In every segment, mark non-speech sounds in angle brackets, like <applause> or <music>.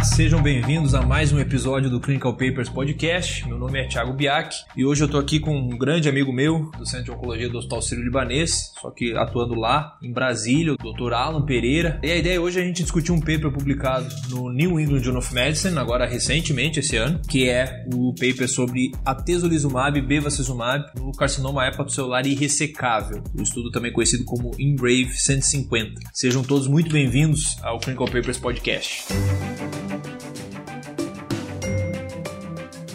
Olá, sejam bem-vindos a mais um episódio do Clinical Papers Podcast. Meu nome é Thiago Biak e hoje eu tô aqui com um grande amigo meu do Centro de Oncologia do Hospital Sírio-Libanês, só que atuando lá em Brasília, o Dr. Alan Pereira. E a ideia hoje é a gente discutir um paper publicado no New England Journal of Medicine, agora recentemente esse ano, que é o paper sobre atezolizumab e bevacizumab no carcinoma hepatocelular irressecável, o estudo também conhecido como IMBRAVE 150. Sejam todos muito bem-vindos ao Clinical Papers Podcast.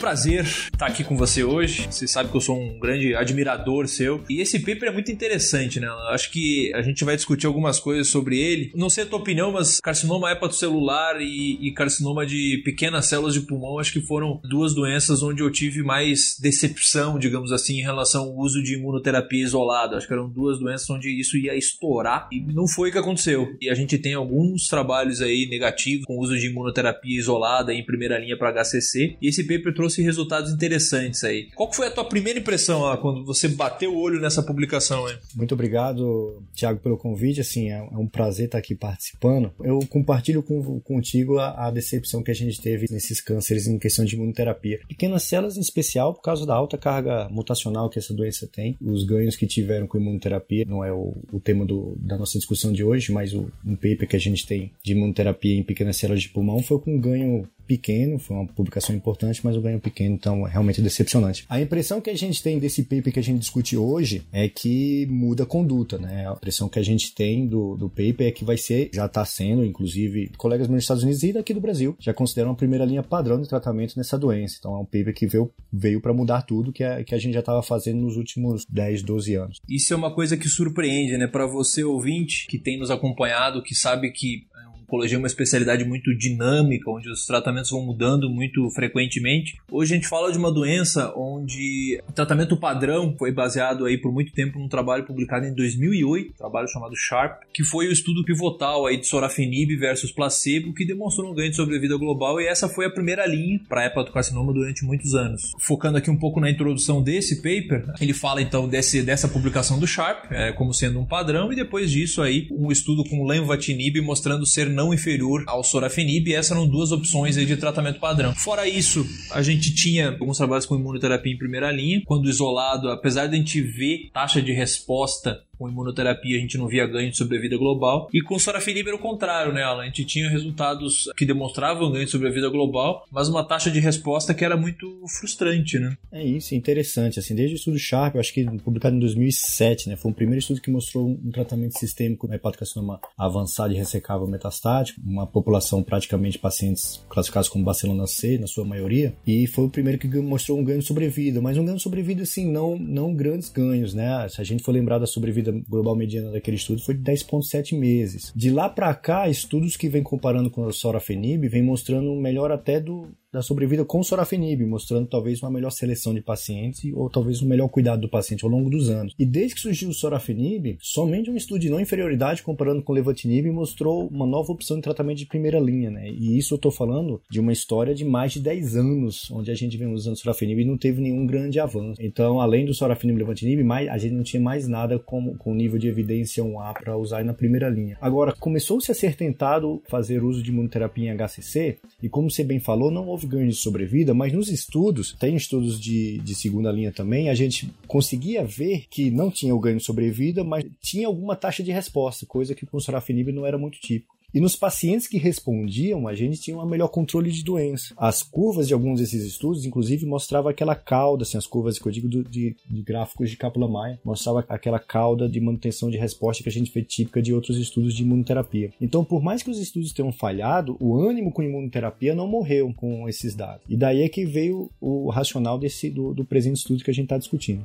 Prazer estar aqui com você hoje. Você sabe que eu sou um grande admirador seu. E esse paper é muito interessante, né? Acho que a gente vai discutir algumas coisas sobre ele. Não sei a tua opinião, mas carcinoma hepatocelular e, e carcinoma de pequenas células de pulmão, acho que foram duas doenças onde eu tive mais decepção, digamos assim, em relação ao uso de imunoterapia isolada. Acho que eram duas doenças onde isso ia estourar e não foi o que aconteceu. E a gente tem alguns trabalhos aí negativos com o uso de imunoterapia isolada em primeira linha para HCC. E esse paper trouxe resultados interessantes aí. Qual foi a tua primeira impressão lá, quando você bateu o olho nessa publicação aí? Muito obrigado, Thiago, pelo convite. Assim, é, é um prazer estar aqui participando. Eu compartilho com, contigo a, a, decepção que a gente teve nesses cânceres em questão de imunoterapia. Pequenas células, em especial, por causa da alta carga mutacional que essa doença tem. Os ganhos que tiveram com imunoterapia não é o, o tema do, da nossa discussão de hoje, mas o, um paper que a gente tem de imunoterapia em pequenas células de pulmão foi com ganho pequeno, foi uma publicação importante, mas o ganho pequeno, então é realmente decepcionante. A impressão que a gente tem desse paper que a gente discute hoje é que muda a conduta, né? A impressão que a gente tem do, do paper é que vai ser, já está sendo, inclusive, colegas meus dos Estados Unidos e daqui do Brasil já consideram a primeira linha padrão de tratamento nessa doença. Então é um paper que veio, veio para mudar tudo que a, que a gente já estava fazendo nos últimos 10, 12 anos. Isso é uma coisa que surpreende, né? Para você ouvinte que tem nos acompanhado, que sabe que oncologia é uma especialidade muito dinâmica, onde os tratamentos vão mudando muito frequentemente. Hoje a gente fala de uma doença onde o tratamento padrão foi baseado aí por muito tempo num trabalho publicado em 2008, um trabalho chamado SHARP, que foi o estudo pivotal aí de sorafenib versus placebo, que demonstrou um ganho de sobrevida global e essa foi a primeira linha para hepatocarcinoma durante muitos anos. Focando aqui um pouco na introdução desse paper, ele fala então desse, dessa publicação do SHARP é, como sendo um padrão e depois disso aí um estudo com lenvatinib mostrando ser não inferior ao sorafenib, e essas eram duas opções de tratamento padrão. Fora isso, a gente tinha alguns trabalhos com imunoterapia em primeira linha, quando isolado, apesar de a gente ver taxa de resposta com imunoterapia a gente não via ganho de sobrevida global. E com sorafenib era o contrário, né, Alan? A gente tinha resultados que demonstravam ganho de sobrevida global, mas uma taxa de resposta que era muito frustrante, né? É isso, interessante. Assim, desde o estudo Sharp, acho que publicado em 2007, né, foi o primeiro estudo que mostrou um tratamento sistêmico na hepatocarcinoma avançado e ressecável metastático, uma população praticamente pacientes classificados como bacilona C, na sua maioria, e foi o primeiro que mostrou um ganho de sobrevida, mas um ganho de sobrevida, assim, não, não grandes ganhos, né? Se a gente for lembrar da sobrevida global mediana daquele estudo foi de 10,7 meses. De lá para cá, estudos que vêm comparando com o sorafenib vêm mostrando melhor até do, da sobrevida com sorafenib, mostrando talvez uma melhor seleção de pacientes ou talvez um melhor cuidado do paciente ao longo dos anos. E desde que surgiu o sorafenib, somente um estudo de não inferioridade comparando com levatinib mostrou uma nova opção de tratamento de primeira linha, né? E isso eu estou falando de uma história de mais de 10 anos, onde a gente vem usando sorafenib e não teve nenhum grande avanço. Então, além do sorafenib e levatinib, mais, a gente não tinha mais nada com, com nível de evidência 1A para usar na primeira linha. Agora, começou-se a ser tentado fazer uso de imunoterapia em HCC, e como você bem falou, não houve houve ganho de sobrevida, mas nos estudos, tem estudos de, de segunda linha também, a gente conseguia ver que não tinha o ganho de sobrevida, mas tinha alguma taxa de resposta, coisa que com o sorafenib não era muito típico. E nos pacientes que respondiam, a gente tinha um melhor controle de doença. As curvas de alguns desses estudos, inclusive, mostrava aquela cauda, assim, as curvas que eu digo do, de, de, gráficos de Kaplan-Meier, mostrava aquela cauda de manutenção de resposta que a gente vê típica de outros estudos de imunoterapia. Então, por mais que os estudos tenham falhado, o ânimo com imunoterapia não morreu com esses dados. E daí é que veio o racional desse do, do presente estudo que a gente está discutindo.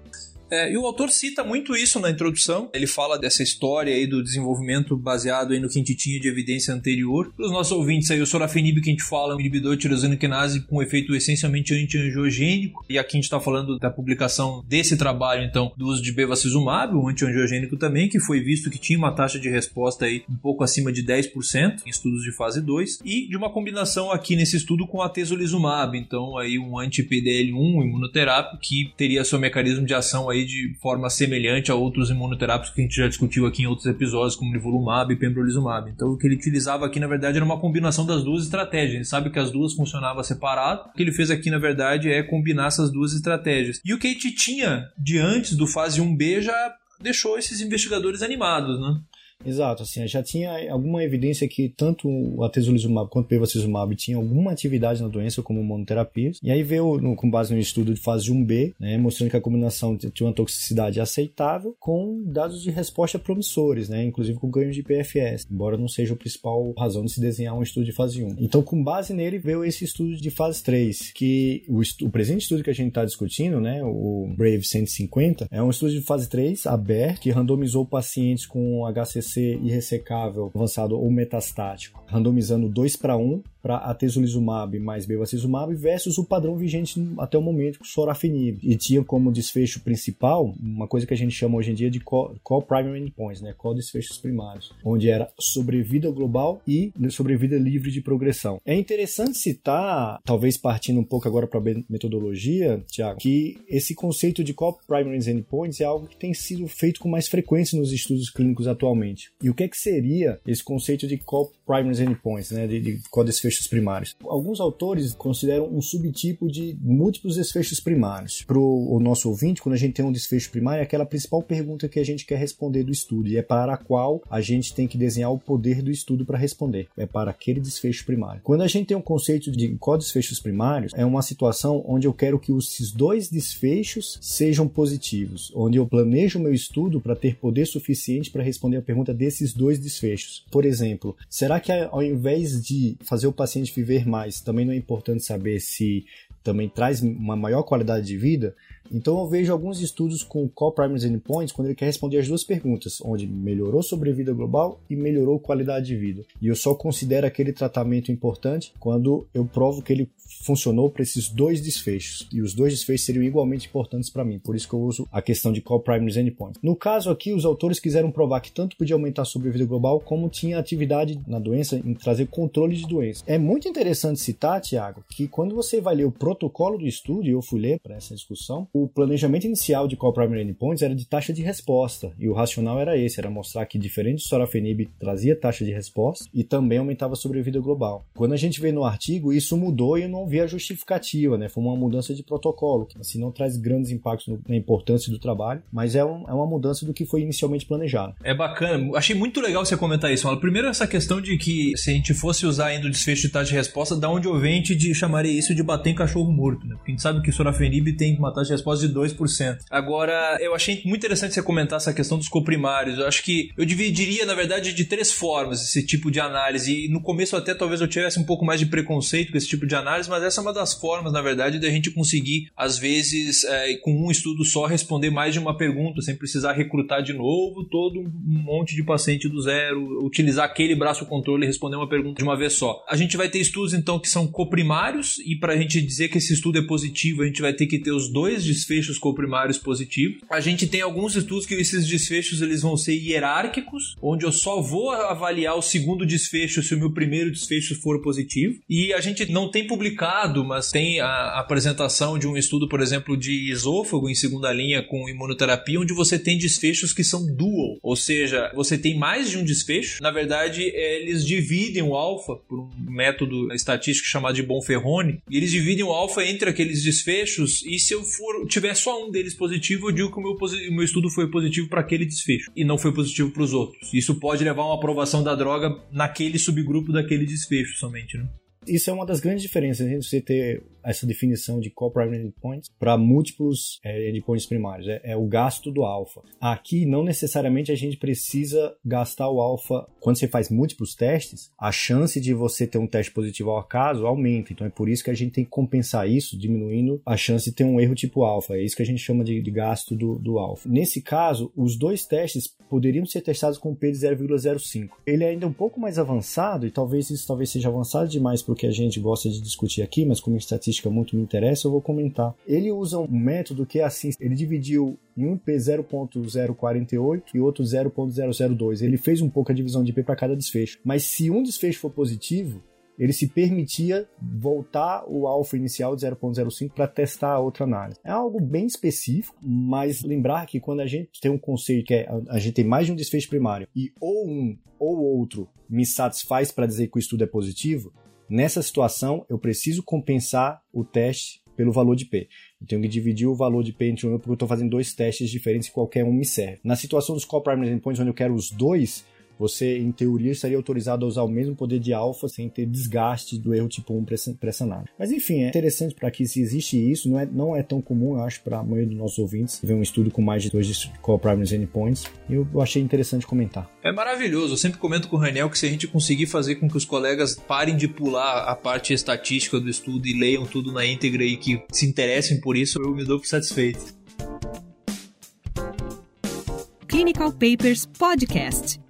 É, e o autor cita muito isso na introdução. Ele fala dessa história aí do desenvolvimento baseado aí no que a gente tinha de evidência anterior. Para os nossos ouvintes aí, o sorafenib que a gente fala um inibidor de tirosina com efeito essencialmente antiangiogênico. E aqui a gente está falando da publicação desse trabalho, então, do uso de bevacizumab, um antiangiogênico também, que foi visto que tinha uma taxa de resposta aí um pouco acima de 10% em estudos de fase 2 e de uma combinação aqui nesse estudo com a tesolizumab, então aí um anti-PDL1 imunoterápico que teria seu mecanismo de ação aí de forma semelhante a outros imunoterápicos que a gente já discutiu aqui em outros episódios, como nivolumab e pembrolizumab. Então o que ele utilizava aqui na verdade era uma combinação das duas estratégias. Ele sabe que as duas funcionavam separado. O que ele fez aqui na verdade é combinar essas duas estratégias. E o que a gente tinha de antes do fase 1B já deixou esses investigadores animados, né? Exato, assim, já tinha alguma evidência que tanto o atezolizumab quanto o bevacizumab tinham alguma atividade na doença como monoterapias. E aí veio, no, com base no estudo de fase 1B, né, mostrando que a combinação tinha uma toxicidade aceitável com dados de resposta promissores, né, inclusive com ganho de PFS, embora não seja a principal razão de se desenhar um estudo de fase 1. Então, com base nele, veio esse estudo de fase 3, que o, o presente estudo que a gente está discutindo, né, o Brave 150, é um estudo de fase 3 aberto, que randomizou pacientes com HCC ser irressecável, avançado ou metastático, randomizando 2 para 1 para atezolizumab mais bevacizumab versus o padrão vigente até o momento com sorafenib. E tinha como desfecho principal uma coisa que a gente chama hoje em dia de call primary endpoints, né? Call desfechos primários, onde era sobrevida global e sobrevida livre de progressão. É interessante citar, talvez partindo um pouco agora para a metodologia, Tiago, que esse conceito de call primary endpoints é algo que tem sido feito com mais frequência nos estudos clínicos atualmente. E o que é que seria esse conceito de call primary endpoints, né? De, de call desfechos primários. Alguns autores consideram um subtipo de múltiplos desfechos primários. Para o nosso ouvinte, quando a gente tem um desfecho primário, é aquela principal pergunta que a gente quer responder do estudo e é para a qual a gente tem que desenhar o poder do estudo para responder. É para aquele desfecho primário. Quando a gente tem um conceito de co-desfechos primários, é uma situação onde eu quero que esses dois desfechos sejam positivos, onde eu planejo o meu estudo para ter poder suficiente para responder a pergunta desses dois desfechos. Por exemplo, será que ao invés de fazer o paciente viver mais, também não é importante saber se também traz uma maior qualidade de vida, então eu vejo alguns estudos com co-primary endpoints quando ele quer responder as duas perguntas, onde melhorou sobrevida global e melhorou qualidade de vida. E eu só considero aquele tratamento importante quando eu provo que ele funcionou para esses dois desfechos. E os dois desfechos seriam igualmente importantes para mim, por isso que eu uso a questão de co-primary endpoints. No caso aqui, os autores quiseram provar que tanto podia aumentar a sobrevida global como tinha atividade na doença em trazer controle de doença. É muito interessante citar, Tiago, que quando você vai ler o protocolo do estudo, e eu fui ler para essa discussão, o planejamento inicial de co-primary endpoints era de taxa de resposta, e o racional era esse, era mostrar que diferente do sorafenib trazia taxa de resposta e também aumentava a sobrevida global. Quando a gente vê no artigo, isso mudou e eu não vi a justificativa, né? Foi uma mudança de protocolo, que assim não traz grandes impactos no, na importância do trabalho, mas é, um, é uma mudança do que foi inicialmente planejado. É bacana, achei muito legal você comentar isso. Primeiro essa questão de que se a gente fosse usar ainda o desfecho de taxa de resposta, da onde eu venho, chamaria isso de bater em cachorro morto, né? Porque a gente sabe que o sorafenib tem uma taxa de resposta de 2%. Agora, eu achei muito interessante você comentar essa questão dos coprimários. Eu acho que eu dividiria, na verdade, de três formas esse tipo de análise. E no começo até talvez eu tivesse um pouco mais de preconceito com esse tipo de análise, mas essa é uma das formas, na verdade, da gente conseguir, às vezes, é, com um estudo só, responder mais de uma pergunta, sem precisar recrutar de novo todo um monte de paciente do zero, utilizar aquele braço controle e responder uma pergunta de uma vez só. A gente vai ter estudos, então, que são coprimários, e para a gente dizer que esse estudo é positivo, a gente vai ter que ter os dois desfechos coprimários positivos. A gente tem alguns estudos que esses desfechos eles vão ser hierárquicos, onde eu só vou avaliar o segundo desfecho se o meu primeiro desfecho for positivo. E a gente não tem publicado, mas tem a apresentação de um estudo, por exemplo, de esôfago em segunda linha com imunoterapia, onde você tem desfechos que são dual, ou seja, você tem mais de um desfecho. Na verdade, eles dividem o alfa por um método estatístico chamado de Bonferroni, e eles dividem o alfa entre aqueles desfechos, e se eu for tiver só um deles positivo, eu digo que o meu, o meu estudo foi positivo para aquele desfecho e não foi positivo para os outros. Isso pode levar a uma aprovação da droga naquele subgrupo daquele desfecho somente, né? Isso é uma das grandes diferenças entre você ter essa definição de co-primary endpoints para múltiplos é, endpoints primários. É, é, o gasto do alfa. Aqui, não necessariamente a gente precisa gastar o alfa. Quando você faz múltiplos testes, a chance de você ter um teste positivo ao acaso aumenta. Então é por isso que a gente tem que compensar isso, diminuindo a chance de ter um erro tipo alfa. É isso que a gente chama de, de gasto do, do alfa. Nesse caso, os dois testes poderiam ser testados com P de 0,05. Ele é ainda um pouco mais avançado, e talvez isso talvez seja avançado demais para o que a gente gosta de discutir aqui, mas como estatística muito me interessa, eu vou comentar. Ele usa um método que é assim, ele dividiu em um P 0.048 e outro 0.002. Ele fez um pouco a divisão de P para cada desfecho. Mas se um desfecho for positivo, ele se permitia voltar o alfa inicial de 0.05 para testar a outra análise. É algo bem específico, mas lembrar que quando a gente tem um conceito que é a gente tem mais de um desfecho primário e ou um ou outro me satisfaz para dizer que o estudo é positivo, nessa situação eu preciso compensar o teste pelo valor de P. Eu tenho que dividir o valor de P entre um porque eu estou fazendo dois testes diferentes e qualquer um me serve. Na situação dos co-primary endpoints, onde eu quero os dois, você, em teoria, estaria autorizado a usar o mesmo poder de alfa sem ter desgaste do erro tipo 1 para essa análise. Mas enfim, é interessante para que se existe isso, não é, não é tão comum, eu acho, para a maioria dos nossos ouvintes, ver um estudo com mais de dois co-primary endpoints, e eu achei interessante comentar. É maravilhoso, eu sempre comento com o Raniel que se a gente conseguir fazer com que os colegas parem de pular a parte estatística do estudo e leiam tudo na íntegra e que se interessem por isso, eu me dou por satisfeito. Clinical Papers Podcast.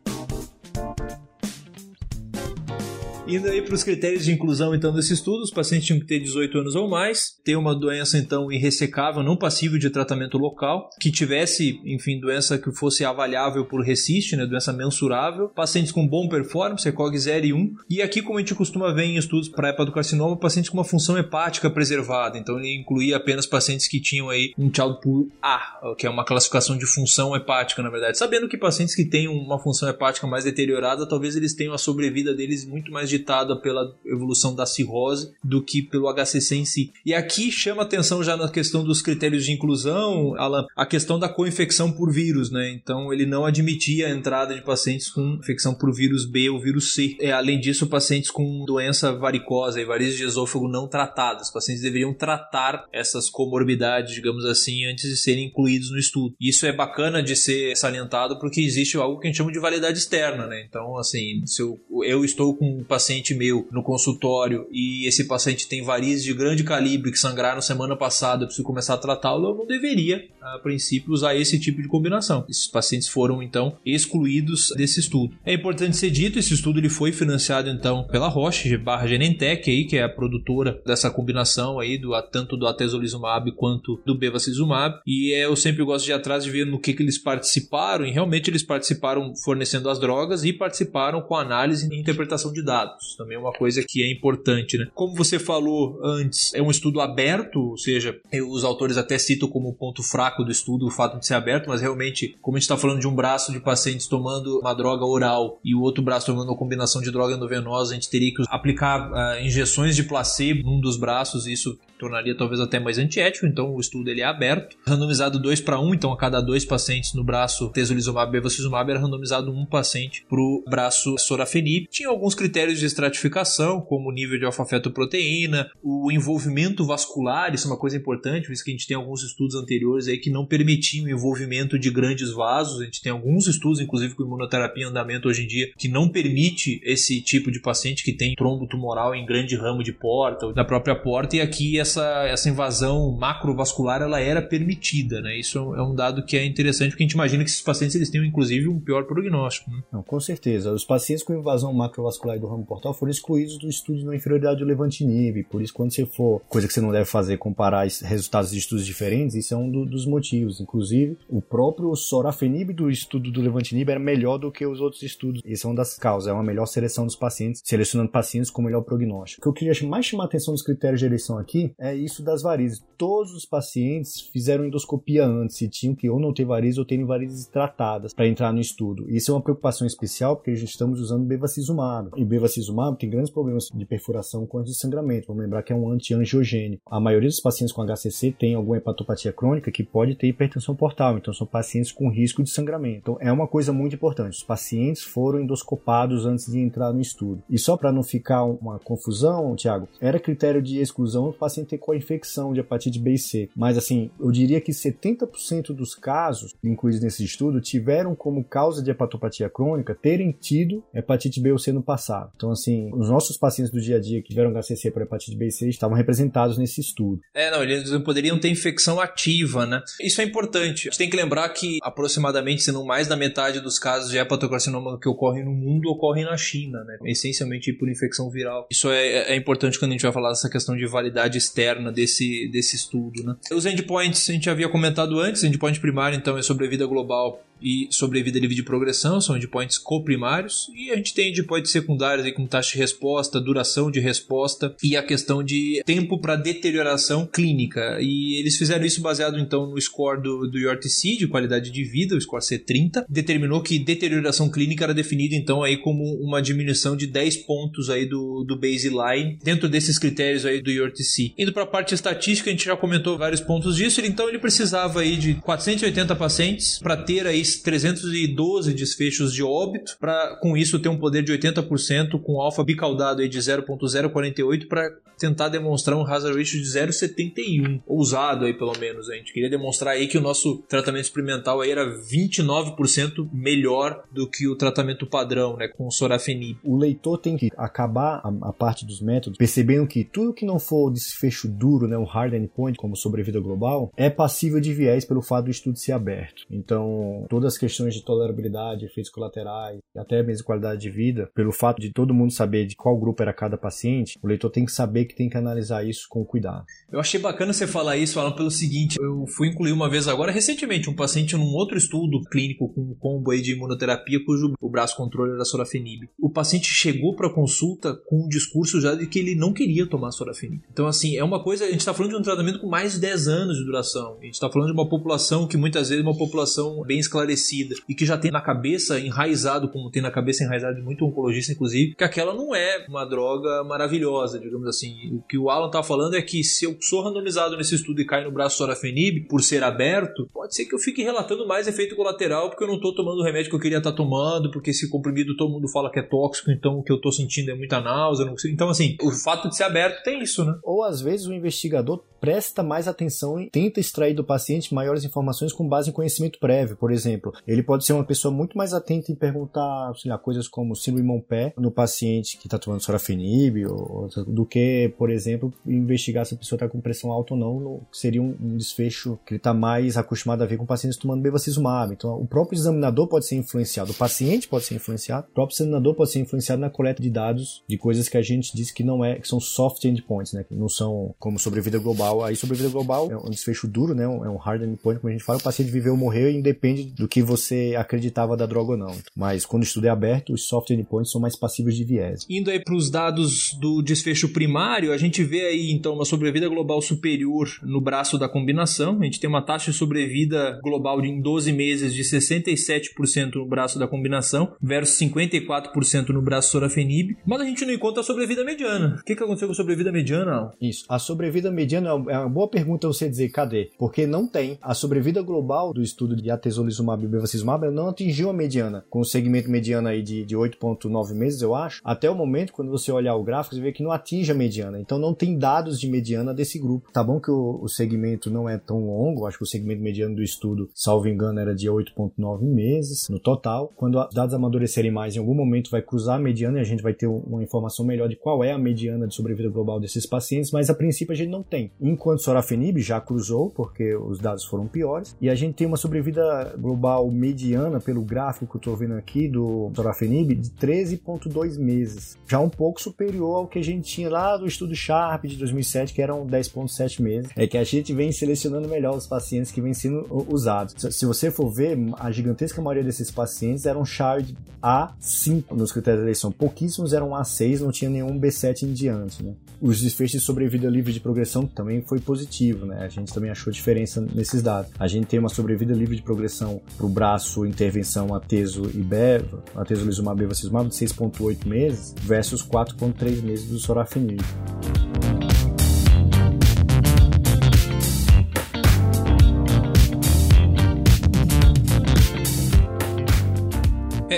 Indo aí para os critérios de inclusão, então, desse estudo, os pacientes tinham que ter 18 anos ou mais, ter uma doença, então, irressecável, não passível de tratamento local, que tivesse, enfim, doença que fosse avaliável por RECIST, né, doença mensurável, pacientes com bom performance, ECOG 0 e 1, e aqui, como a gente costuma ver em estudos para hepatocarcinoma, pacientes com uma função hepática preservada, então ele incluía apenas pacientes que tinham aí um child pool A, que é uma classificação de função hepática, na verdade, sabendo que pacientes que têm uma função hepática mais deteriorada, talvez eles tenham a sobrevida deles muito mais ditada pela evolução da cirrose do que pelo HCC em si. E aqui chama atenção já na questão dos critérios de inclusão, Alan, a questão da co-infecção por vírus, né? Então ele não admitia a entrada de pacientes com infecção por vírus B ou vírus C. É, além disso, pacientes com doença varicosa e varizes de esôfago não tratadas. Pacientes deveriam tratar essas comorbidades, digamos assim, antes de serem incluídos no estudo. Isso é bacana de ser salientado porque existe algo que a gente chama de validade externa, né? Então, assim, se eu, eu estou com um paciente paciente meu no consultório e esse paciente tem varizes de grande calibre que sangraram semana passada, eu preciso começar a tratá-lo, eu não deveria, a princípio, usar esse tipo de combinação. Esses pacientes foram, então, excluídos desse estudo. É importante ser dito, esse estudo ele foi financiado, então, pela Roche barra Genentech, aí, que é a produtora dessa combinação aí, do, tanto do atezolizumab quanto do bevacizumab, e é, eu sempre gosto de ir atrás de ver no que, que eles participaram, e realmente eles participaram fornecendo as drogas e participaram com análise e interpretação de dados dados. Também é uma coisa que é importante, né? Como você falou antes, é um estudo aberto, ou seja, os autores até citam como ponto fraco do estudo o fato de ser aberto, mas realmente, como a gente está falando de um braço de pacientes tomando uma droga oral e o outro braço tomando uma combinação de droga endovenosa, a gente teria que aplicar uh, injeções de placebo num dos braços, e isso tornaria talvez até mais antiético, então o estudo ele é aberto, randomizado 2 para 1, então a cada dois pacientes no braço tesolizumab e bevacizumab era randomizado um paciente para o braço sorafenib. Tinha alguns critérios de estratificação, como o nível de alfa-fetoproteína, o envolvimento vascular, isso é uma coisa importante, visto que a gente tem alguns estudos anteriores aí que não permitiam o envolvimento de grandes vasos, a gente tem alguns estudos, inclusive com imunoterapia em andamento hoje em dia, que não permite esse tipo de paciente que tem trombo tumoral em grande ramo de porta, ou da própria porta, e aqui essa, essa invasão macrovascular ela era permitida, né? Isso é um dado que é interessante, porque a gente imagina que esses pacientes eles tenham inclusive um pior prognóstico. Né? Não, com certeza. Os pacientes com invasão macrovascular do ramo portal foram excluídos do estudo na inferioridade do Levantinib. Por isso, quando você for, coisa que você não deve fazer, comparar resultados de estudos diferentes, isso é um do, dos motivos. Inclusive, o próprio sorafenib do estudo do Levantinib era melhor do que os outros estudos. Isso é uma das causas, é uma melhor seleção dos pacientes, selecionando pacientes com melhor prognóstico. O que eu queria mais chamar a atenção dos critérios de eleição aqui é isso das varizes. Todos os pacientes fizeram endoscopia antes e tinham que ou não ter varizes ou terem varizes tratadas para entrar no estudo. Isso é uma preocupação especial porque a gente estamos usando bevacizumab. E bevacizumab tem grandes problemas de perfuração com de sangramento. Vamos lembrar que é um antiangiogênico. A maioria dos pacientes com HCC tem alguma hepatopatia crônica que pode ter hipertensão portal. Então são pacientes com risco de sangramento. Então é uma coisa muito importante. Os pacientes foram endoscopados antes de entrar no estudo. E só para não ficar uma confusão, Tiago, era critério de exclusão os pacientes ter co-infecção de hepatite B e C. Mas, assim, eu diria que 70% dos casos incluídos nesse estudo tiveram como causa de hepatopatia crônica terem tido hepatite B ou C no passado. Então, assim, os nossos pacientes do dia a dia que tiveram HCC por hepatite B e C estavam representados nesse estudo. É, não, eles poderiam ter infecção ativa, né? Isso é importante. A gente tem que lembrar que aproximadamente, se não mais da metade dos casos de hepatocarcinoma que ocorrem no mundo ocorrem na China, né? Essencialmente por infecção viral. Isso é, é importante quando a gente vai falar dessa questão de validade externa desse, desse estudo, né? Os endpoints a gente havia comentado antes, endpoint primário então é sobrevida global e sobrevida livre de progressão, são endpoints coprimários, e a gente tem endpoints secundários aí com taxa de resposta, duração de resposta e a questão de tempo para deterioração clínica. E eles fizeram isso baseado então no score do, do URTC, de qualidade de vida, o score C30, determinou que deterioração clínica era definida então aí como uma diminuição de 10 pontos aí do, do baseline dentro desses critérios aí do URTC. Indo para a parte estatística, a gente já comentou vários pontos disso, então ele precisava aí de 480 pacientes para ter aí 312 desfechos de óbito, para com isso ter um poder de 80% com alfa bicaudado aí de 0.048 para tentar demonstrar um hazard ratio de 0.71, ousado aí pelo menos. A gente queria demonstrar aí que o nosso tratamento experimental aí era 29% melhor do que o tratamento padrão, né, com sorafenib. O leitor tem que acabar a, a, parte dos métodos percebendo que tudo que não for desfecho duro, né, um hard endpoint como sobrevida global, é passível de viés pelo fato do estudo ser aberto. Então, todas as questões de tolerabilidade, efeitos colaterais, até mesmo qualidade de vida, pelo fato de todo mundo saber de qual grupo era cada paciente, o leitor tem que saber que tem que analisar isso com cuidado. Eu achei bacana você falar isso, falando pelo seguinte, eu fui incluir uma vez agora, recentemente, um paciente num outro estudo clínico com um combo aí de imunoterapia, cujo o braço controle era sorafenib. O paciente chegou para consulta com um discurso já de que ele não queria tomar sorafenib. Então, assim, é uma coisa, a gente está falando de um tratamento com mais de 10 anos de duração. A gente está falando de uma população que muitas vezes é uma população bem esclarecida estabelecida e que já tem na cabeça enraizado, como tem na cabeça enraizado de muito oncologista, inclusive, que aquela não é uma droga maravilhosa, digamos assim. O que o Alan tá falando é que se eu sou randomizado nesse estudo e cai no braço sorafenib por ser aberto, pode ser que eu fique relatando mais efeito colateral porque eu não tô tomando o remédio que eu queria estar tá tomando, porque esse comprimido todo mundo fala que é tóxico, então o que eu tô sentindo é muita náusea, não. Então, assim, o fato de ser aberto tem isso, né? Ou às vezes o investigador presta mais atenção e tenta extrair do paciente maiores informações com base em conhecimento prévio. Por exemplo, ele pode ser uma pessoa muito mais atenta em perguntar sei lá, coisas como síndrome Montpé no paciente que está tomando sorafenib, ou, do que, por exemplo, investigar se a pessoa está com pressão alta ou não, no, seria um, um, desfecho que ele está mais acostumado a ver com pacientes tomando bevacizumab. Então, o próprio examinador pode ser influenciado, o paciente pode ser influenciado, o próprio examinador pode ser influenciado na coleta de dados de coisas que a gente diz que não é, que são soft endpoints, né, que não são como sobrevida global. Aí, sobrevida global é um desfecho duro, né, é um hard endpoint, como a gente fala, o paciente viveu ou morreu e independe do que você acreditava da droga ou não. Mas quando o estudo é aberto, os soft endpoints são mais passíveis de viés. Indo aí para os dados do desfecho primário, a gente vê aí então uma sobrevida global superior no braço da combinação. A gente tem uma taxa de sobrevida global de, em 12 meses de 67% no braço da combinação versus 54% no braço sorafenib. Mas a gente não encontra a sobrevida mediana. O que, que aconteceu com a sobrevida mediana? Isso. A sobrevida mediana é uma boa pergunta você dizer cadê? Porque não tem. A sobrevida global do estudo de atezolizumab e bevacizumab não atingiu a mediana, com o segmento mediano aí de, de 8.9 meses, eu acho. Até o momento, quando você olhar o gráfico, você vê que não atinge a mediana. Então não tem dados de mediana desse grupo. Tá bom que o, o segmento não é tão longo, acho que o segmento mediano do estudo, salvo engano, era de 8.9 meses no total. Quando os dados amadurecerem mais, em algum momento vai cruzar a mediana e a gente vai ter uma informação melhor de qual é a mediana de sobrevida global desses pacientes, mas a princípio a gente não tem. Enquanto sorafenib já cruzou, porque os dados foram piores, e a gente tem uma sobrevida global mediana, pelo gráfico que eu estou vendo aqui do sorafenib, de 13,2 meses. Já um pouco superior ao que a gente tinha lá do estudo Sharp de 2007, que eram 10,7 meses. É que a gente vem selecionando melhor os pacientes que vêm sendo usados. Se você for ver, a gigantesca maioria desses pacientes eram Shard A5 nos critérios de eleição. Pouquíssimos eram A6, não tinha nenhum B7 em diante. Né? Os desfechos de sobrevida livre de progressão também foi positivo, né? A gente também achou diferença nesses dados. A gente tem uma sobrevida livre de progressão para o braço intervenção ateso e beva, atezolizumab e bevacizumab de 6.8 meses versus 4.3 meses do sorafenib.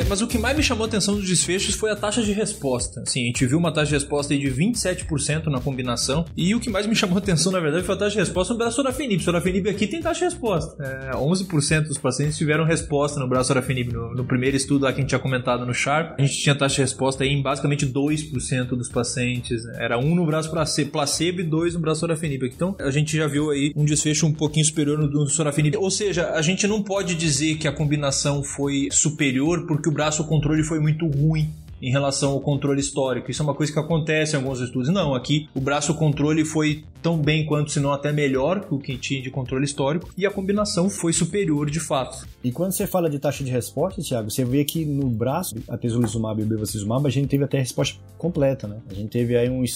Mas o que mais me chamou a atenção dos desfechos foi a taxa de resposta. Assim, a gente viu uma taxa de resposta de 27% na combinação. E o que mais me chamou a atenção, na verdade, foi a taxa de resposta no braço sorafenib. Sorafenib aqui tem taxa de resposta. É, 11% dos pacientes tiveram resposta no braço sorafenib. No, no, primeiro estudo lá que a gente tinha comentado no Sharp, a gente tinha taxa de resposta aí em basicamente 2% dos pacientes. Era um no braço placebo e dois no braço sorafenib. Então, a gente já viu aí um desfecho um pouquinho superior no, no sorafenib. Ou seja, a gente não pode dizer que a combinação foi superior porque o braço controle foi muito ruim em relação ao controle histórico. Isso é uma coisa que acontece em alguns estudos. Não, aqui o braço controle foi tão bem quanto, se não até melhor que o que tinha de controle histórico, e a combinação foi superior de fato. E quando você fala de taxa de resposta, Thiago, você vê que no braço, a tesolizumab e o bevacizumab, a gente teve até a resposta completa, né? A gente teve aí uns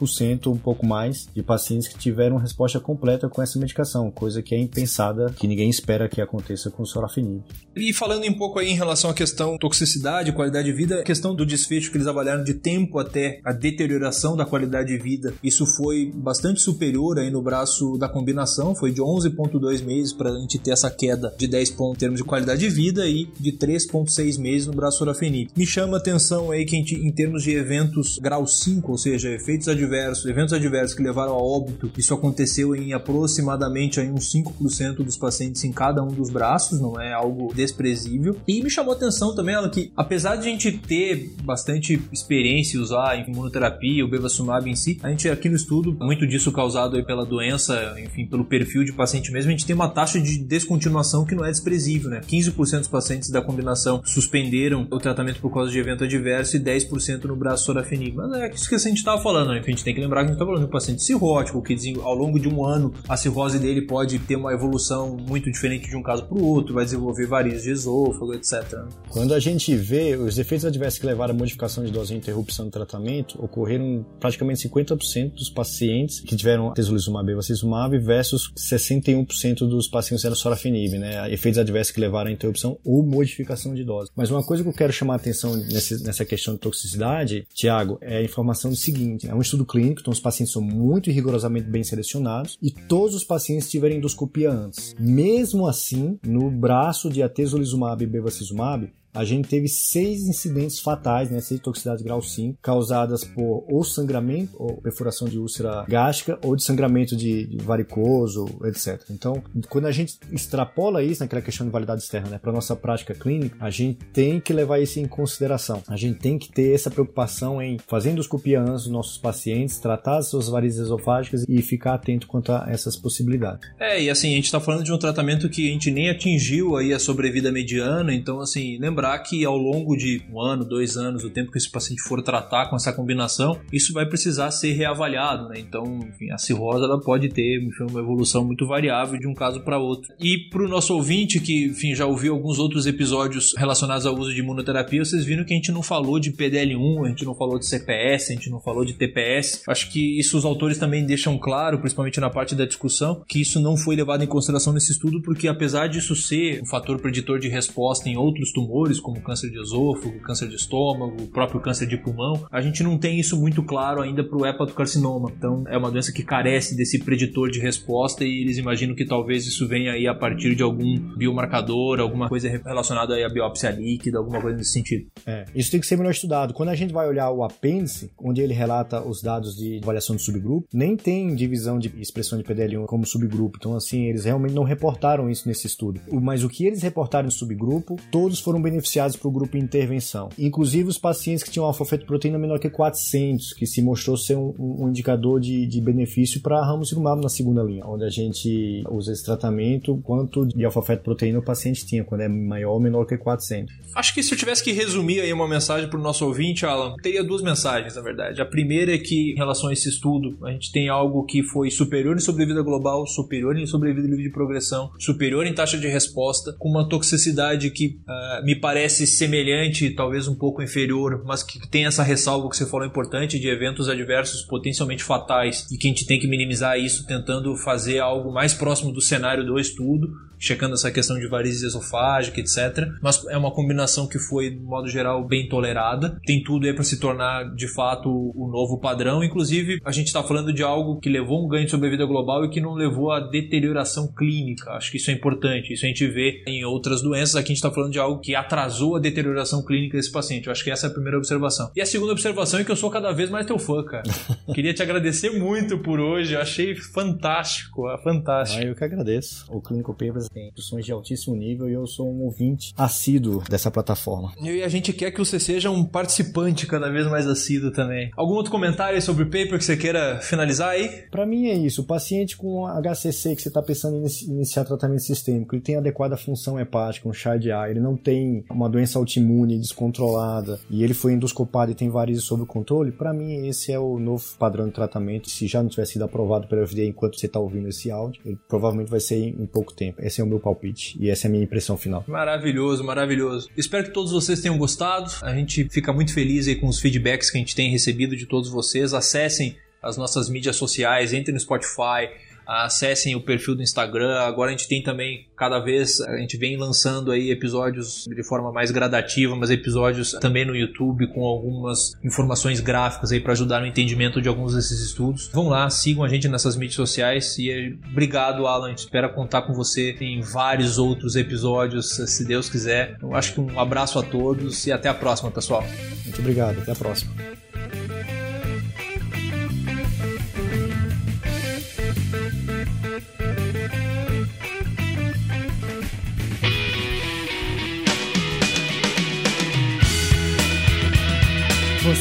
5%, um pouco mais, de pacientes que tiveram resposta completa com essa medicação, coisa que é impensada, que ninguém espera que aconteça com o sorafenib. E falando um pouco aí em relação à questão toxicidade, qualidade de vida, a questão do desfecho que eles avaliaram de tempo até a deterioração da qualidade de vida, isso foi bastante superior aí no braço da combinação, foi de 11.2 meses para a gente ter essa queda de 10 pontos em termos de qualidade de vida e de 3.6 meses no braço sorafenib. Me chama a atenção aí que gente, em termos de eventos grau 5, ou seja, efeitos adversos, eventos adversos que levaram a óbito, isso aconteceu em aproximadamente aí uns 5% dos pacientes em cada um dos braços, não é algo desprezível. E me chamou a atenção também ela que apesar de a gente ter bastante experiência em usar imunoterapia, o bevacizumab em si. A gente aqui no estudo, muito disso causado aí pela doença, enfim, pelo perfil de paciente mesmo, a gente tem uma taxa de descontinuação que não é desprezível, né? 15% dos pacientes da combinação suspenderam o tratamento por causa de evento adverso e 10% no braço sorafenib. Mas é isso que a gente estava falando, né? A gente tem que lembrar que a gente está falando de um paciente cirrótico, que ao longo de um ano a cirrose dele pode ter uma evolução muito diferente de um caso para o outro, vai desenvolver varizes de esôfago, etc. Quando a gente vê os efeitos adversos que levam levar à modificação de dose e interrupção do tratamento, ocorreram praticamente 50% dos pacientes que tiveram tesolizumab e bevacizumab versus 61% dos pacientes que sorafenib, né? Efeitos adversos que levaram à interrupção ou modificação de dose. Mas uma coisa que eu quero chamar a atenção nesse, nessa questão de toxicidade, Tiago, é a informação do seguinte: é um estudo clínico, então os pacientes são muito rigorosamente bem selecionados e todos os pacientes tiveram endoscopia antes. Mesmo assim, no braço de atezolizumab e bevacizumab, a gente teve seis incidentes fatais, né, seis toxicidades grau 5, causadas por ou sangramento, ou perfuração de úlcera gástrica, ou de sangramento de, de varicoso, etc. Então, quando a gente extrapola isso naquela questão de validade externa, né, para nossa prática clínica, a gente tem que levar isso em consideração. A gente tem que ter essa preocupação em fazer endoscopia antes dos nossos pacientes, tratar as suas varizes esofágicas e ficar atento quanto a essas possibilidades. É, e assim, a gente está falando de um tratamento que a gente nem atingiu aí a sobrevida mediana, então assim, lembra lembrar que ao longo de um ano, dois anos, o tempo que esse paciente for tratar com essa combinação, isso vai precisar ser reavaliado, né? Então, enfim, a cirrose ela pode ter enfim, uma evolução muito variável de um caso para outro. E para o nosso ouvinte que, enfim, já ouviu alguns outros episódios relacionados ao uso de imunoterapia, vocês viram que a gente não falou de PDL1, a gente não falou de CPS, a gente não falou de TPS. Acho que isso os autores também deixam claro, principalmente na parte da discussão, que isso não foi levado em consideração nesse estudo, porque apesar disso ser um fator preditor de resposta em outros tumores, tumores, como câncer de esôfago, câncer de estômago, o próprio câncer de pulmão, a gente não tem isso muito claro ainda para o hepatocarcinoma. Então, é uma doença que carece desse preditor de resposta e eles imaginam que talvez isso venha aí a partir de algum biomarcador, alguma coisa relacionada à biópsia líquida, alguma coisa nesse sentido. É, isso tem que ser melhor estudado. Quando a gente vai olhar o apêndice, onde ele relata os dados de avaliação de subgrupo, nem tem divisão de expressão de PDL1 como subgrupo. Então, assim, eles realmente não reportaram isso nesse estudo. Mas o que eles reportaram em subgrupo, todos foram beneficiados beneficiados para o grupo intervenção. Inclusive os pacientes que tinham alfa-fetoproteína menor que 400, que se mostrou ser um, um indicador de, de benefício para ramucirumab na segunda linha, onde a gente usa esse tratamento, quanto de alfa-fetoproteína o paciente tinha, quando é maior ou menor que 400. Acho que se eu tivesse que resumir aí uma mensagem para o nosso ouvinte, Alan, teria duas mensagens, na verdade. A primeira é que, em relação a esse estudo, a gente tem algo que foi superior em sobrevida global, superior em sobrevida livre de progressão, superior em taxa de resposta, com uma toxicidade que uh, me parece parece semelhante, talvez um pouco inferior, mas que tem essa ressalva que você falou importante de eventos adversos potencialmente fatais e que a gente tem que minimizar isso tentando fazer algo mais próximo do cenário do estudo checando essa questão de varizes esofágica, etc. Mas é uma combinação que foi, de modo geral, bem tolerada. Tem tudo aí para se tornar, de fato, o novo padrão. Inclusive, a gente está falando de algo que levou um ganho de sobrevida global e que não levou a deterioração clínica. Acho que isso é importante. Isso a gente vê em outras doenças. Aqui a gente está falando de algo que atrasou atrasou a deterioração clínica desse paciente. Eu acho que essa é a primeira observação. E a segunda observação é que eu sou cada vez mais teu fã, cara. <laughs> Queria te agradecer muito por hoje. Eu achei fantástico, fantástico. Ah, eu que agradeço. O Clinical Papers tem discussões de altíssimo nível e eu sou um ouvinte assíduo dessa plataforma. E a gente quer que você seja um participante cada vez mais assíduo também. Algum outro comentário sobre o paper que você queira finalizar aí? Para mim é isso. O paciente com HCC que você está pensando em iniciar tratamento sistêmico, ele tem adequada função hepática, um chá de ar, ele não tem uma doença autoimune descontrolada e ele foi endoscopado e tem varizes sob controle, para mim esse é o novo padrão de tratamento. Se já não tiver sido aprovado pela FDA enquanto você está ouvindo esse áudio, ele provavelmente vai ser em pouco tempo. Esse é o meu palpite e essa é a minha impressão final. Maravilhoso, maravilhoso. Espero que todos vocês tenham gostado. A gente fica muito feliz aí com os feedbacks que a gente tem recebido de todos vocês. Acessem as nossas mídias sociais, entrem no Spotify, acessem o perfil do Instagram. Agora a gente tem também, cada vez, a gente vem lançando aí episódios de forma mais gradativa, mas episódios também no YouTube com algumas informações gráficas aí para ajudar no entendimento de alguns desses estudos. Vão lá, sigam a gente nessas mídias sociais e obrigado, Alan. A gente espera contar com você em vários outros episódios, se Deus quiser. Eu acho que um abraço a todos e até a próxima, pessoal. Muito obrigado, até a próxima.